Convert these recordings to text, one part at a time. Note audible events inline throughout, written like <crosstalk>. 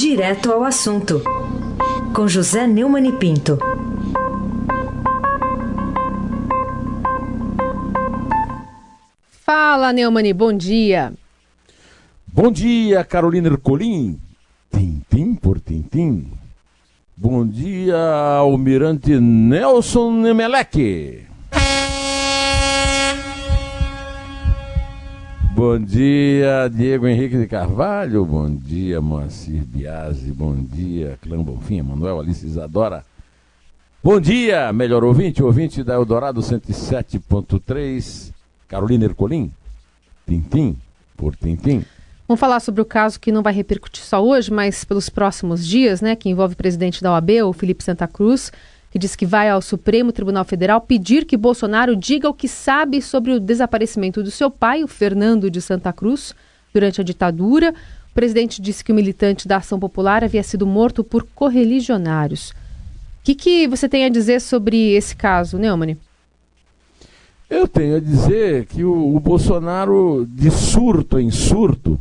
Direto ao assunto, com José Neumann e Pinto. Fala, Neumani, bom dia. Bom dia, Carolina Ercolim. Tintim por tintim. Bom dia, Almirante Nelson Nemelec. Bom dia, Diego Henrique de Carvalho. Bom dia, Moacir Biasi. Bom dia, Clã Bonfim, Manuel Alice Isadora. Bom dia, melhor ouvinte, ouvinte da Eldorado 107.3, Carolina Ercolim. Tintim por tintim. Vamos falar sobre o caso que não vai repercutir só hoje, mas pelos próximos dias, né? Que envolve o presidente da OAB, o Felipe Santa Cruz, que diz que vai ao Supremo Tribunal Federal pedir que Bolsonaro diga o que sabe sobre o desaparecimento do seu pai, o Fernando de Santa Cruz, durante a ditadura. O presidente disse que o militante da Ação Popular havia sido morto por correligionários. O que, que você tem a dizer sobre esse caso, Neumann? Eu tenho a dizer que o, o Bolsonaro, de surto em surto,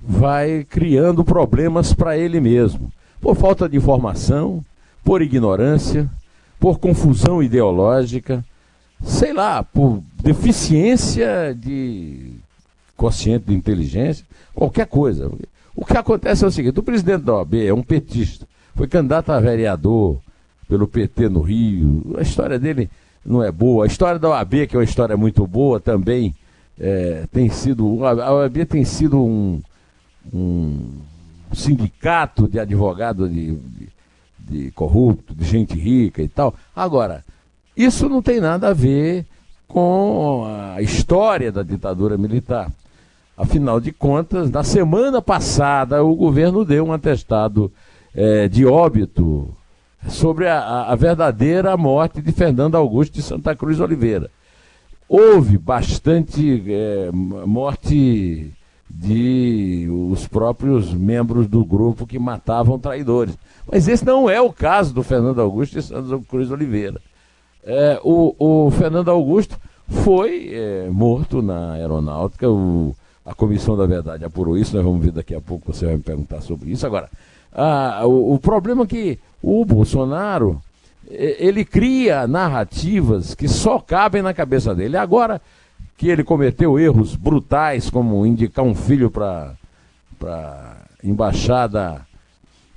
vai criando problemas para ele mesmo. Por falta de informação, por ignorância, por confusão ideológica, sei lá, por deficiência de consciente de inteligência, qualquer coisa. O que acontece é o seguinte: o presidente da OAB é um petista, foi candidato a vereador pelo PT no Rio. A história dele não é boa. A história da OAB, que é uma história muito boa, também é, tem sido. A OAB tem sido um, um sindicato de advogados de, de de corrupto, de gente rica e tal. Agora, isso não tem nada a ver com a história da ditadura militar. Afinal de contas, na semana passada, o governo deu um atestado é, de óbito sobre a, a, verdadeira morte de Fernando Augusto de Santa Cruz Oliveira. Houve bastante é, morte de os próprios membros do grupo que matavam traidores. Mas esse não é o caso do Fernando Augusto e Sandro Cruz Oliveira. É, o, o, Fernando Augusto foi é, morto na aeronáutica, o, a Comissão da Verdade apurou isso, nós vamos ver daqui a pouco, você vai me perguntar sobre isso. Agora, a, o, o problema é que o Bolsonaro, ele cria narrativas que só cabem na cabeça dele. Agora que ele cometeu erros brutais, como indicar um filho para a embaixada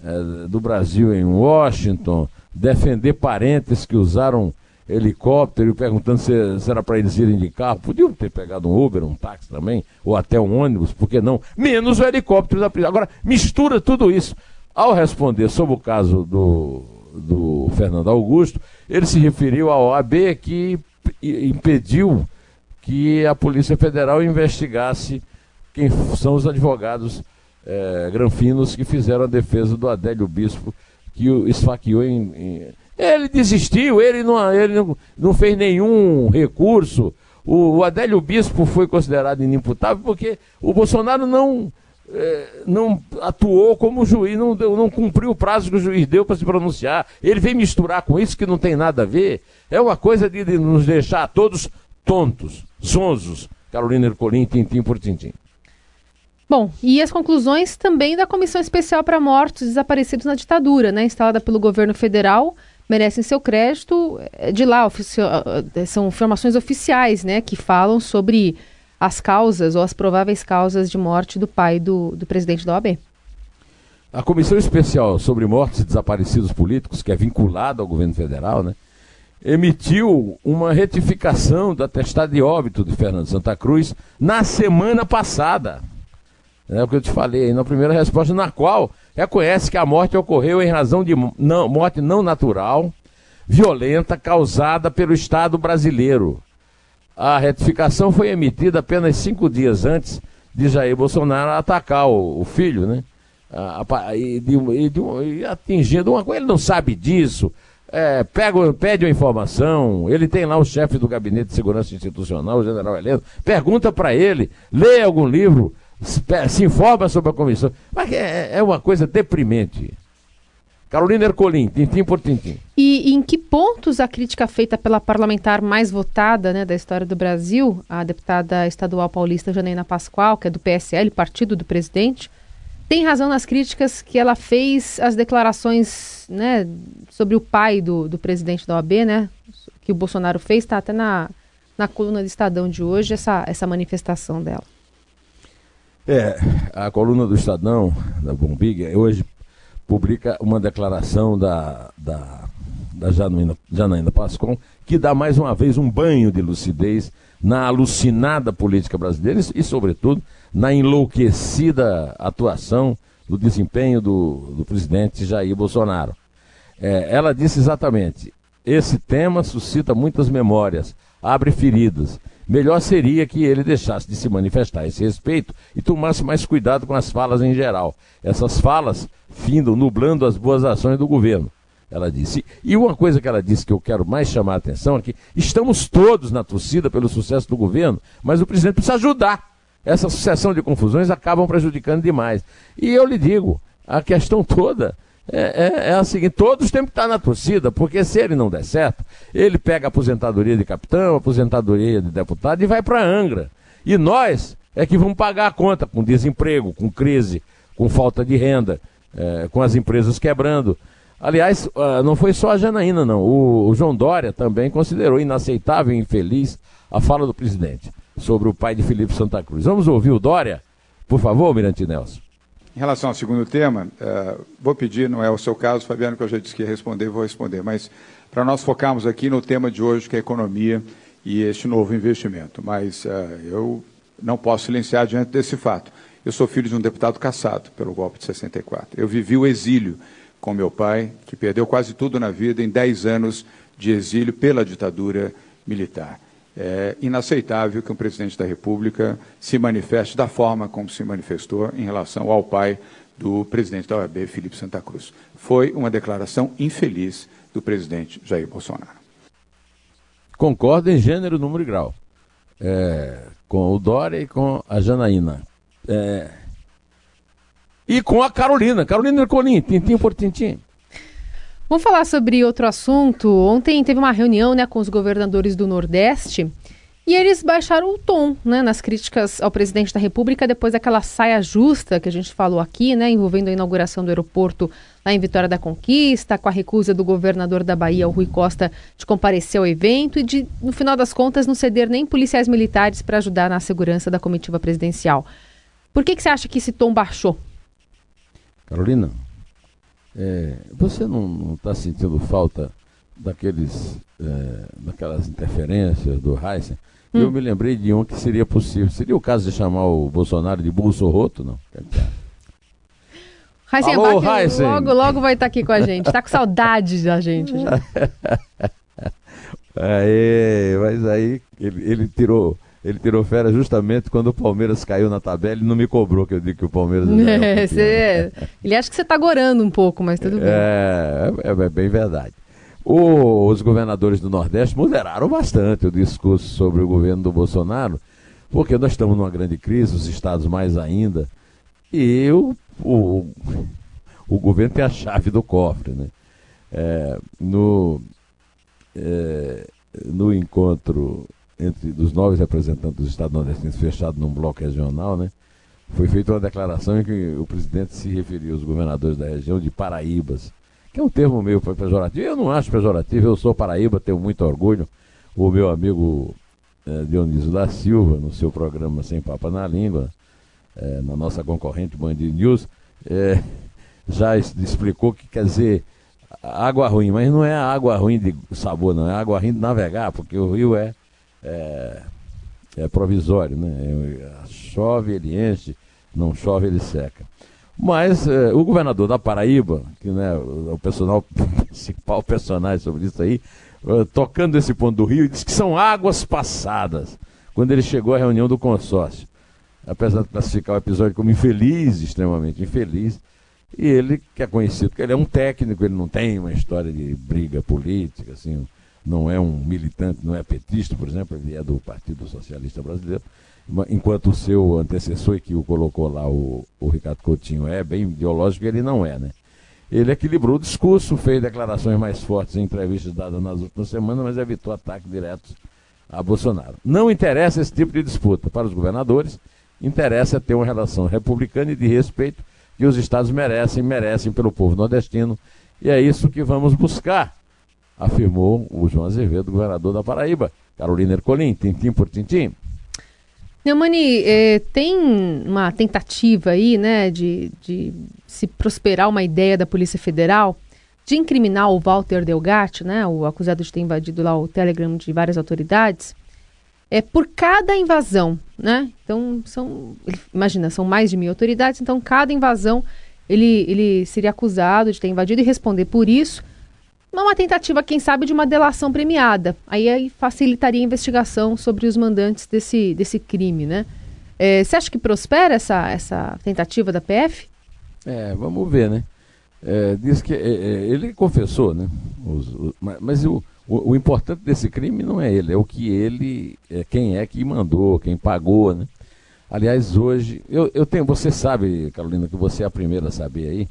é, do Brasil em Washington, defender parentes que usaram helicóptero, perguntando se, se era para eles irem de carro. Podiam ter pegado um Uber, um táxi também, ou até um ônibus, por que não? Menos o helicóptero da prisão. Agora, mistura tudo isso. Ao responder sobre o caso do, do Fernando Augusto, ele se referiu à OAB que impediu que a Polícia Federal investigasse quem são os advogados é, granfinos que fizeram a defesa do Adélio Bispo, que o esfaqueou em, em... Ele desistiu, ele, não, ele não, não fez nenhum recurso. O, o, Adélio Bispo foi considerado inimputável porque o Bolsonaro não, é, não atuou como juiz, não, não cumpriu o prazo que o juiz deu para se pronunciar. Ele vem misturar com isso que não tem nada a ver. É uma coisa de, de nos deixar todos tontos, sonsos. Carolina Ercolim, tintim por tintim. Bom, e as conclusões também da Comissão Especial para Mortos Desaparecidos na Ditadura, né, instalada pelo governo federal, merecem seu crédito. É, de lá, é, são informações oficiais, né, que falam sobre as causas ou as prováveis causas de morte do pai do, do presidente da OAB. A Comissão Especial sobre Mortos e Desaparecidos Políticos, que é vinculada ao governo federal, né, emitiu uma retificação do atestado de óbito de Fernando Santa Cruz na semana passada. É o que eu te falei na primeira resposta, na qual reconhece que a morte ocorreu em razão de não, morte não natural, violenta, causada pelo Estado brasileiro. A retificação foi emitida apenas cinco dias antes de Jair Bolsonaro atacar o, o filho, né? E, de, e, de, e atingindo uma coisa, ele não sabe disso. É, pega, pede uma informação, ele tem lá o chefe do Gabinete de Segurança Institucional, o general Heleno, pergunta para ele, lê algum livro, se informa sobre a comissão. Mas é, é uma coisa deprimente. Carolina Ercolim, tintim por tintim. E, e, em que pontos a crítica feita pela parlamentar mais votada né, da história do Brasil, a deputada estadual paulista Janaína Pascoal, que é do PSL, partido do presidente, tem razão nas críticas que ela fez as declarações né, sobre o pai do, do presidente da OAB, né? Que o Bolsonaro fez, está até na, na coluna do Estadão de hoje, essa, essa manifestação dela. É, a coluna do Estadão, da Bombig, hoje publica uma declaração da, da, da Janaína, Janaína Pascon, que dá mais uma vez um banho de lucidez na alucinada política brasileira e, sobretudo, na enlouquecida atuação do desempenho do, do presidente Jair Bolsonaro. É, ela disse exatamente: esse tema suscita muitas memórias, abre feridas. Melhor seria que ele deixasse de se manifestar a esse respeito e tomasse mais cuidado com as falas em geral. Essas falas findam nublando as boas ações do governo ela disse. E uma coisa que ela disse que eu quero mais chamar a atenção é que estamos todos na torcida pelo sucesso do governo, mas o presidente precisa ajudar. Essa sucessão de confusões acabam prejudicando demais. E eu lhe digo, a questão <laughs> toda é, é, é a seguinte: todos têm que estar na torcida, porque se ele não der certo, ele pega a aposentadoria de capitão, a aposentadoria de deputado e vai para Angra. E nós é que vamos pagar a conta com desemprego, com crise, com falta de renda, é, com as empresas quebrando. Aliás, uh, não foi só a Janaína, não. O, o, João Dória também considerou inaceitável e infeliz a fala do presidente sobre o pai de Felipe Santa Cruz. Vamos ouvir o Dória, por favor, Mirante Nelson. Em relação ao segundo tema, uh, vou pedir, não é o seu caso, Fabiano, que eu já disse que ia responder, vou responder, mas para nós focarmos aqui no tema de hoje, que é a economia e este novo investimento. Mas uh, eu não posso silenciar diante desse fato. Eu sou filho de um deputado caçado pelo golpe de 64. Eu vivi o exílio com meu pai, que perdeu quase tudo na vida em 10 anos de exílio pela ditadura militar. É inaceitável que um presidente da República se manifeste da forma como se manifestou em relação ao pai do presidente da OAB, Felipe Santa Cruz. Foi uma declaração infeliz do presidente Jair Bolsonaro. Concordo em gênero, número e grau. É, com o Dória e com a Janaína. É, e com a Carolina, Carolina Ercolim, tintim por tintim. Vamos falar sobre outro assunto. Ontem teve uma reunião né, com os governadores do Nordeste e eles baixaram o tom né, nas críticas ao presidente da República depois daquela saia justa que a gente falou aqui, né, envolvendo a inauguração do aeroporto lá em Vitória da Conquista, com a recusa do governador da Bahia, o Rui Costa, de comparecer ao evento e de, no final das contas, não ceder nem policiais militares para ajudar na segurança da comitiva presidencial. Por que, que você acha que esse tom baixou? Carolina, é, você não está sentindo falta daqueles, é, daquelas interferências do Heisen? Hum. Eu me lembrei de um que seria possível. Seria o caso de chamar o Bolsonaro de bolso roto, não? <laughs> Heisen Alô, Heisen. logo, logo vai estar tá aqui com a gente. Está com saudade da gente já. <laughs> Aí, mas aí ele, ele tirou ele tirou férias justamente quando o Palmeiras caiu na tabela e não me cobrou que eu digo que o Palmeiras é, cê, Ele acha que você está gorando um pouco, mas tudo bem. É, é, é bem verdade. O, os governadores do Nordeste moderaram bastante o discurso sobre o governo do Bolsonaro, porque nós estamos numa grande crise, os estados mais ainda, e o, o, o governo tem a chave do cofre. Né? É, no, é, no encontro entre dos nove representantes dos Estados nordestinos fechado num bloco regional, né? Foi feita uma declaração em que o presidente se referiu aos governadores da região de Paraíbas, que é um termo meio pejorativo. Eu não acho pejorativo, eu sou Paraíba, tenho muito orgulho. O meu amigo é, Dionísio da Silva, no seu programa Sem Papa na Língua, é, na nossa concorrente Band News, é, já explicou que quer dizer água ruim, mas não é água ruim de sabor, não, é água ruim de navegar, porque o rio é é, é provisório, né? Chove, ele enche, não chove, ele seca. Mas é, o governador da Paraíba, que né, o personal, <laughs> principal personagem sobre isso aí, é, tocando esse ponto do rio, disse que são águas passadas, quando ele chegou à reunião do consórcio. Apesar de classificar o episódio como infeliz, extremamente infeliz, e ele que é conhecido, porque ele é um técnico, ele não tem uma história de briga política, assim, não é um militante, não é petista, por exemplo, ele é do Partido Socialista Brasileiro, enquanto o seu antecessor que o colocou lá, o, o Ricardo Coutinho, é bem ideológico, ele não é, né? Ele equilibrou o discurso, fez declarações mais fortes em entrevistas dadas nas últimas semanas, mas evitou ataques diretos a Bolsonaro. Não interessa esse tipo de disputa para os governadores, interessa ter uma relação republicana e de respeito que os estados merecem, merecem pelo povo nordestino, e é isso que vamos buscar, afirmou o João Azevedo, governador da Paraíba. Carolina Ercolim, tintim por tintim. Neumani, eh, tem uma tentativa aí, né, de, de se prosperar uma ideia da Polícia Federal de incriminar o Walter Delgatti, né, o acusado de ter invadido lá o Telegram de várias autoridades, é por cada invasão, né? Então são, imagina, são mais de mil autoridades, então cada invasão ele, ele seria acusado de ter invadido e responder por isso. Uma tentativa, quem sabe, de uma delação premiada. Aí, aí facilitaria a investigação sobre os mandantes desse, desse crime, né? É, você acha que prospera essa, essa tentativa da PF? É, vamos ver, né? É, diz que é, é, ele confessou, né? Os, os, mas o, o, o, importante desse crime não é ele, é o que ele, é quem é que mandou, quem pagou, né? Aliás, hoje, eu, eu tenho, você sabe, Carolina, que você é a primeira a saber aí,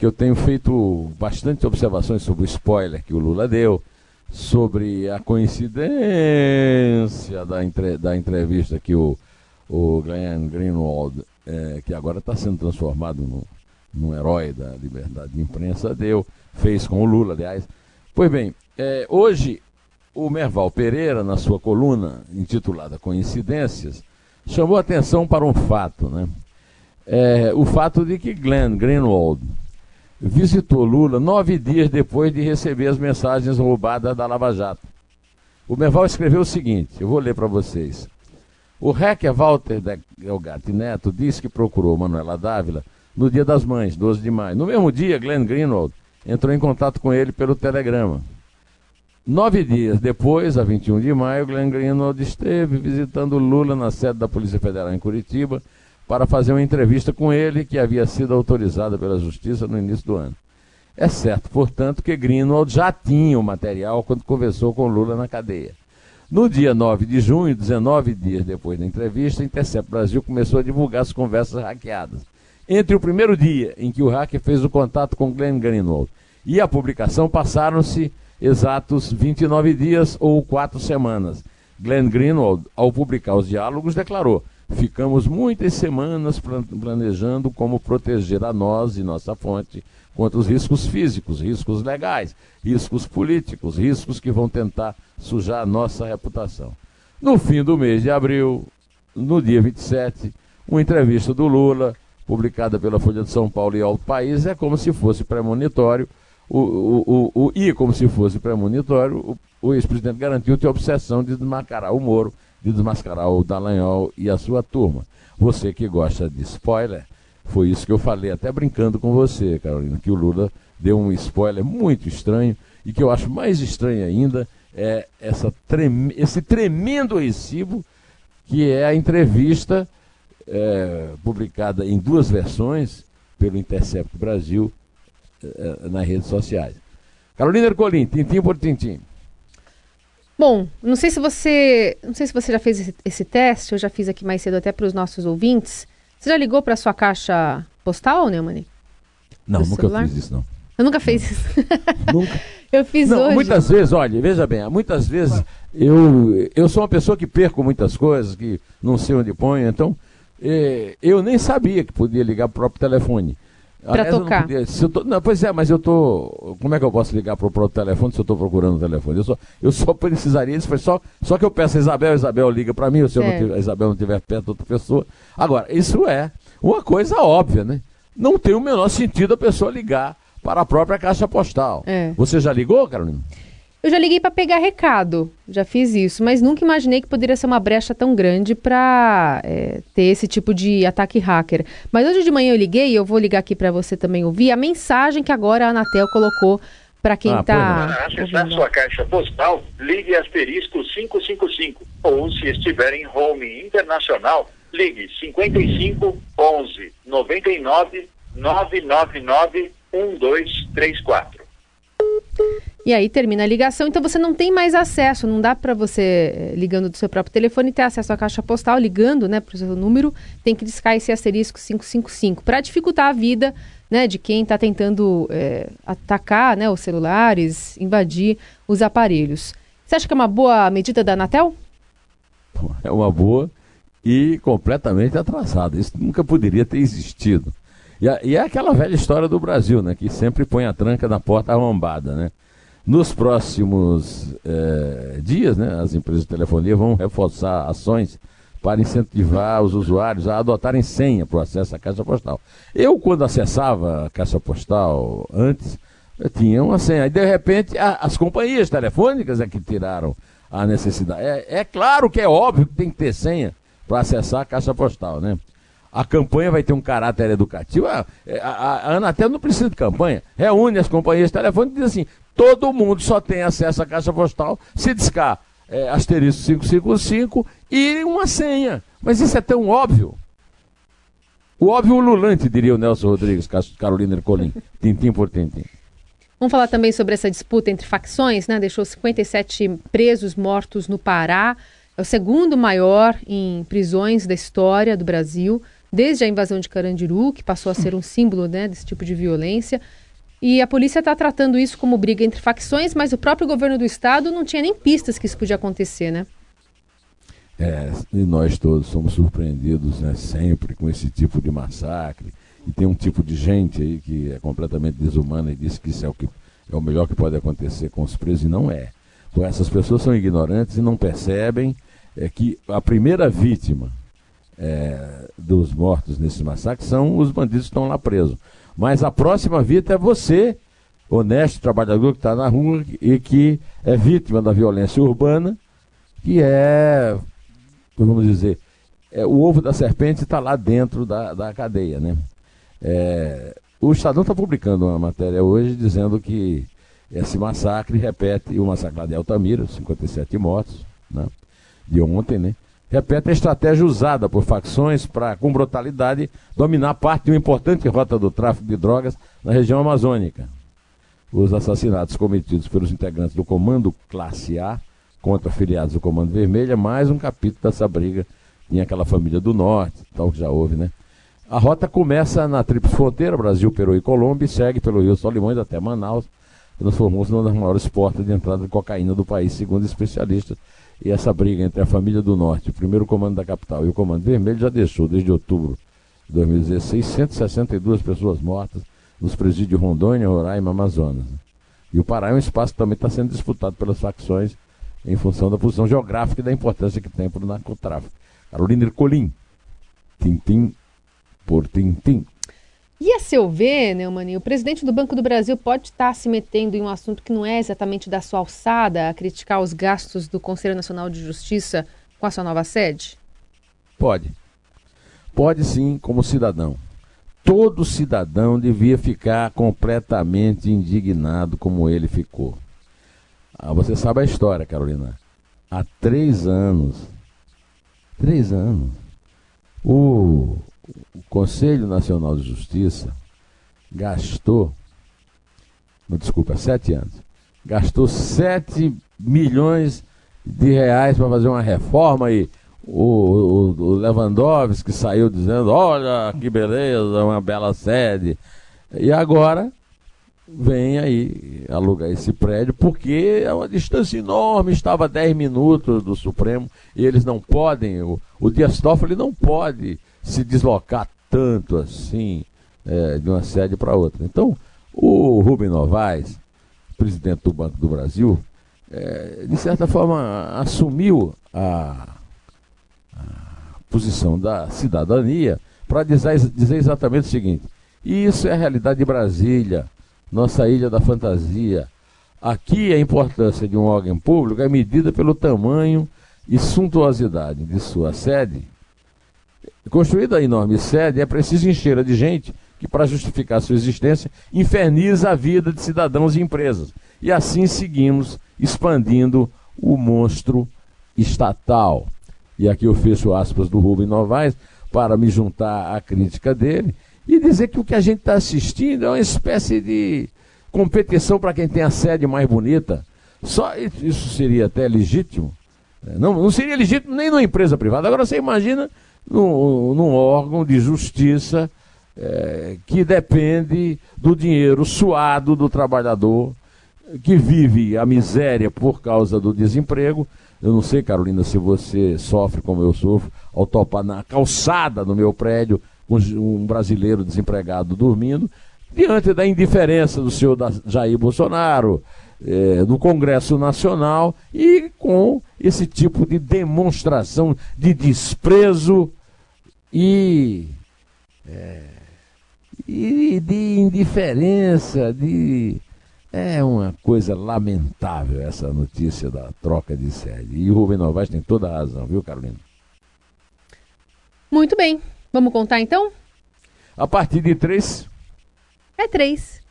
que eu tenho feito bastante observações sobre o spoiler que o Lula deu, sobre a coincidência da, entre, da entrevista que o, o Glenn Greenwald, é, que agora está sendo transformado no, num herói da liberdade de imprensa, deu, fez com o Lula, aliás. Pois bem, é, hoje o Merval Pereira, na sua coluna intitulada Coincidências, chamou atenção para um fato, né? É, o fato de que Glenn Greenwald visitou Lula nove dias depois de receber as mensagens roubadas da Lava Jato. O Merval escreveu o seguinte, eu vou ler para vocês. O hacker Walter Delgatti Neto disse que procurou Manuela Dávila no Dia das Mães, 12 de maio. No mesmo dia, Glenn Greenwald entrou em contato com ele pelo telegrama. Nove dias depois, a 21 de maio, Glenn Greenwald esteve visitando Lula na sede da Polícia Federal em Curitiba para fazer uma entrevista com ele que havia sido autorizada pela Justiça no início do ano. É certo, portanto, que Greenwald já tinha o material quando conversou com Lula na cadeia. No dia 9 de junho, 19 dias depois da entrevista, Intercept Brasil começou a divulgar as conversas hackeadas. Entre o primeiro dia em que o hacker fez o contato com Glenn Greenwald e a publicação, passaram-se exatos 29 dias ou quatro semanas. Glenn Greenwald, ao publicar os diálogos, declarou: Ficamos muitas semanas planejando como proteger a nós e nossa fonte contra os riscos físicos, riscos legais, riscos políticos, riscos que vão tentar sujar a nossa reputação. No fim do mês de abril, no dia 27, uma entrevista do Lula publicada pela Folha de São Paulo e Alto País, é como se fosse premonitório, o, o, o, o, e como se fosse premonitório, o, o ex-presidente garantiu ter obsessão de desmascarar o Moro, de desmascarar o Dallagnol e a sua turma. Você que gosta de spoiler, foi isso que eu falei, até brincando com você, Carolina, que o Lula deu um spoiler muito estranho e que eu acho mais estranho ainda é essa trem esse tremendo recibo que é a entrevista é, publicada em duas versões pelo Intercept Brasil é, nas redes sociais. Carolina Ercolim, tintim por tintim. Bom, não sei se você, não sei se você já fez esse, esse teste, eu já fiz aqui mais cedo até para os nossos ouvintes. Você já ligou para sua caixa postal, Neumann? Não, nunca celular? fiz isso não. Eu nunca fiz isso. Nunca. <laughs> eu fiz não, hoje. Muitas vezes, olha, veja bem, muitas vezes eu, eu sou uma pessoa que perco muitas coisas, que não sei onde ponho, então é, eu nem sabia que podia ligar para o próprio telefone. Para tocar. Podia, tô, não, pois é, mas eu tô. Como é que eu posso ligar para o próprio telefone se eu estou procurando o telefone? Eu só, eu só <laughs> precisaria isso, foi só, só que eu peço a Isabel, a Isabel liga para mim, ou se é. tiver, a Isabel não estiver perto de outra pessoa. Agora, isso é uma coisa óbvia, né? Não tem o menor sentido a pessoa ligar para a própria caixa postal. É. Você já ligou, Carolina? Eu já liguei para pegar recado, já fiz isso, mas nunca imaginei que poderia ser uma brecha tão grande para é, ter esse tipo de ataque hacker. Mas hoje de manhã eu liguei, e eu vou ligar aqui para você também ouvir a mensagem que agora a Anatel colocou para quem está. Ah, para acessar sua caixa postal, ligue asterisco 555. Ou, se estiver em home internacional, ligue 55 11 99 999 1234. E aí termina a ligação, então você não tem mais acesso, não dá para você, eh, ligando do seu próprio telefone, ter acesso à caixa postal, ligando né, para o seu número, tem que discar esse asterisco 555, para dificultar a vida né, de quem está tentando é, atacar né, os celulares, invadir os aparelhos. Você acha que é uma boa medida da Anatel? É uma boa e completamente atrasada. Isso nunca poderia ter existido. E, e, é aquela velha história do Brasil, né? Que sempre põe a tranca na porta arrombada, né? Nos próximos é, dias, né, as empresas de telefonia vão reforçar ações para incentivar os usuários a adotarem senha para o acesso à caixa postal. Eu, quando acessava a caixa postal antes, tinha uma senha. E de repente a, as companhias telefônicas é que tiraram a necessidade. É, é claro que é óbvio que tem que ter senha para acessar a caixa postal, né? A campanha vai ter um caráter educativo. A, a, a Anatel não precisa de campanha. Reúne as companhias telefônicas e diz assim: todo mundo só tem acesso à caixa postal se discar é, asterisco 555 e uma senha. Mas isso é tão óbvio. O óbvio ululante, diria o Nelson Rodrigues, Carolina Ercolim, <laughs> tintim por tintim. Vamos falar também sobre essa disputa entre facções, né? Deixou 57 presos mortos no Pará. É o segundo maior em prisões da história do Brasil, desde a invasão de Carandiru, que passou a ser um símbolo né, desse tipo de violência. E a polícia está tratando isso como briga entre facções, mas o próprio governo do estado não tinha nem pistas que isso podia acontecer, né? É, e nós todos somos surpreendidos né, sempre com esse tipo de massacre. E tem um tipo de gente aí que é completamente desumana e diz que isso é o, que, é o melhor que pode acontecer com os presos, e não é. Porque essas pessoas são ignorantes e não percebem é, que a primeira vítima é, dos mortos nesse massacre são os bandidos que estão lá presos. Mas a próxima vítima é você, honesto, trabalhador que está na rua e que é vítima da violência urbana, que é, vamos dizer, é, o ovo da serpente está lá dentro da, da cadeia, né? É, o Estadão está publicando uma matéria hoje dizendo que esse massacre repete o massacre de Altamira, 57 mortos, né? de ontem, né? Repete a estratégia usada por facções para, com brutalidade, dominar parte de uma importante rota do tráfico de drogas na região amazônica. Os assassinatos cometidos pelos integrantes do Comando Classe A contra afiliados do Comando Vermelho é mais um capítulo dessa briga em aquela família do Norte, tal que já houve, né? A rota começa na Tríplice Fronteira, Brasil, Peru e Colômbia, e segue pelo Rio Solimões até Manaus, transformou-se numa das maiores portas de entrada de cocaína do país, segundo especialistas e essa briga entre a família do Norte, o primeiro comando da capital e o comando vermelho já deixou, desde outubro de 2016, 162 pessoas mortas nos presídios Rondônia, Roraima, Amazonas. E o Pará é um espaço que também está sendo disputado pelas facções em função da posição geográfica e da importância que tem para o narcotráfico. Carolina Ercolim, tintim por tintim. E a seu ver, Neumani, o presidente do Banco do Brasil pode estar se metendo em um assunto que não é exatamente da sua alçada, a criticar os gastos do Conselho Nacional de Justiça com a sua nova sede? Pode. Pode sim, como cidadão. Todo cidadão devia ficar completamente indignado como ele ficou. Ah, você sabe a história, Carolina. Há três anos, três anos, o o Conselho Nacional de Justiça gastou, desculpa, sete anos, gastou sete milhões de reais para fazer uma reforma e o, o, o Lewandowski saiu dizendo, olha que beleza, uma bela sede. E agora vem aí alugar esse prédio, porque é uma distância enorme, estava a 10 minutos do Supremo, e eles não podem, o, o Dias Toffoli não pode se deslocar tanto assim é, de uma sede para outra. Então, o Rubem Novaes, presidente do Banco do Brasil, é, de certa forma assumiu a, a posição da cidadania para dizer, dizer exatamente o seguinte: isso é a realidade de Brasília, nossa ilha da fantasia. Aqui a importância de um órgão público é medida pelo tamanho e suntuosidade de sua sede Construída a enorme sede, é preciso encher de gente que, para justificar sua existência, inferniza a vida de cidadãos e empresas. E assim seguimos expandindo o monstro estatal. E aqui eu fecho aspas do Rubem Novaes para me juntar à crítica dele e dizer que o que a gente está assistindo é uma espécie de competição para quem tem a sede mais bonita. Só isso seria até legítimo. Não, não seria legítimo nem numa empresa privada. Agora você imagina num, num órgão de justiça é, que depende do dinheiro suado do trabalhador que vive a miséria por causa do desemprego. Eu não sei, Carolina, se você sofre como eu sofro ao topar na calçada do meu prédio um brasileiro desempregado dormindo, diante da indiferença do senhor Jair Bolsonaro, é, Congresso Nacional e com esse tipo de demonstração de desprezo e, é, e de indiferença, de é uma coisa lamentável essa notícia da troca de sede. E o Rubem Novaes tem toda a razão, viu, Carolina? Muito bem. Vamos contar então? A partir de três. É três.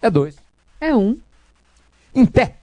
É dois. É um. Em pé.